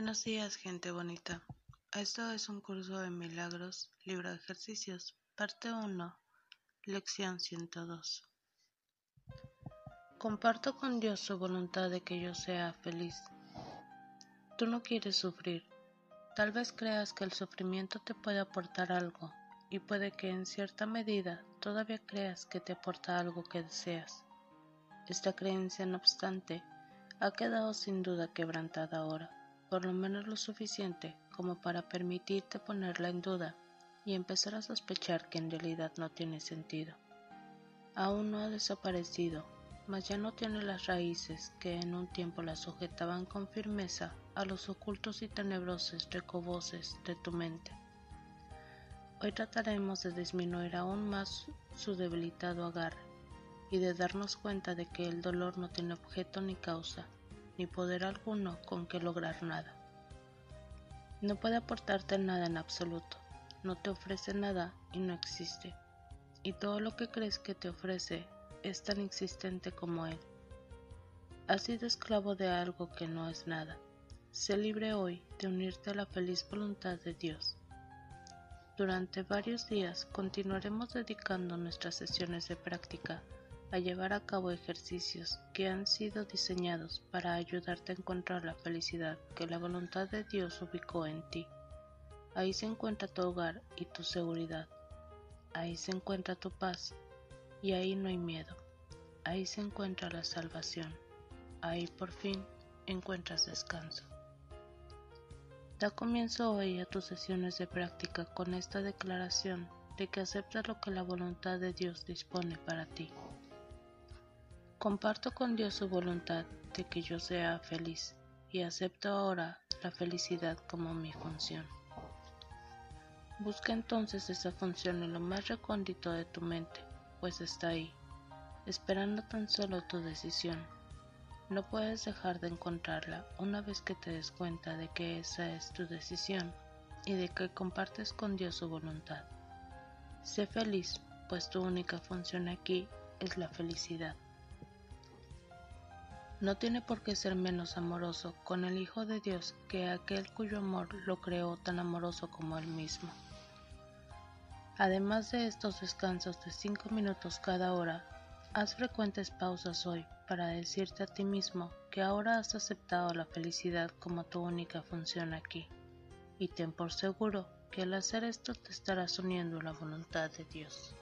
Buenos días, gente bonita. Esto es un curso de milagros, libro de ejercicios, parte 1, lección 102. Comparto con Dios su voluntad de que yo sea feliz. Tú no quieres sufrir. Tal vez creas que el sufrimiento te puede aportar algo, y puede que en cierta medida todavía creas que te aporta algo que deseas. Esta creencia, no obstante, ha quedado sin duda quebrantada ahora por lo menos lo suficiente como para permitirte ponerla en duda y empezar a sospechar que en realidad no tiene sentido. Aún no ha desaparecido, mas ya no tiene las raíces que en un tiempo la sujetaban con firmeza a los ocultos y tenebrosos recoboces de tu mente. Hoy trataremos de disminuir aún más su debilitado agarre y de darnos cuenta de que el dolor no tiene objeto ni causa, ni poder alguno con que lograr nada. No puede aportarte nada en absoluto, no te ofrece nada y no existe, y todo lo que crees que te ofrece es tan existente como él. Has sido esclavo de algo que no es nada. Sé libre hoy de unirte a la feliz voluntad de Dios. Durante varios días continuaremos dedicando nuestras sesiones de práctica a llevar a cabo ejercicios que han sido diseñados para ayudarte a encontrar la felicidad que la voluntad de Dios ubicó en ti. Ahí se encuentra tu hogar y tu seguridad. Ahí se encuentra tu paz y ahí no hay miedo. Ahí se encuentra la salvación. Ahí por fin encuentras descanso. Da comienzo hoy a tus sesiones de práctica con esta declaración de que aceptas lo que la voluntad de Dios dispone para ti. Comparto con Dios su voluntad de que yo sea feliz y acepto ahora la felicidad como mi función. Busca entonces esa función en lo más recóndito de tu mente, pues está ahí, esperando tan solo tu decisión. No puedes dejar de encontrarla una vez que te des cuenta de que esa es tu decisión y de que compartes con Dios su voluntad. Sé feliz, pues tu única función aquí es la felicidad no tiene por qué ser menos amoroso con el Hijo de Dios que aquel cuyo amor lo creó tan amoroso como él mismo. Además de estos descansos de cinco minutos cada hora, haz frecuentes pausas hoy para decirte a ti mismo que ahora has aceptado la felicidad como tu única función aquí, y ten por seguro que al hacer esto te estarás uniendo a la voluntad de Dios.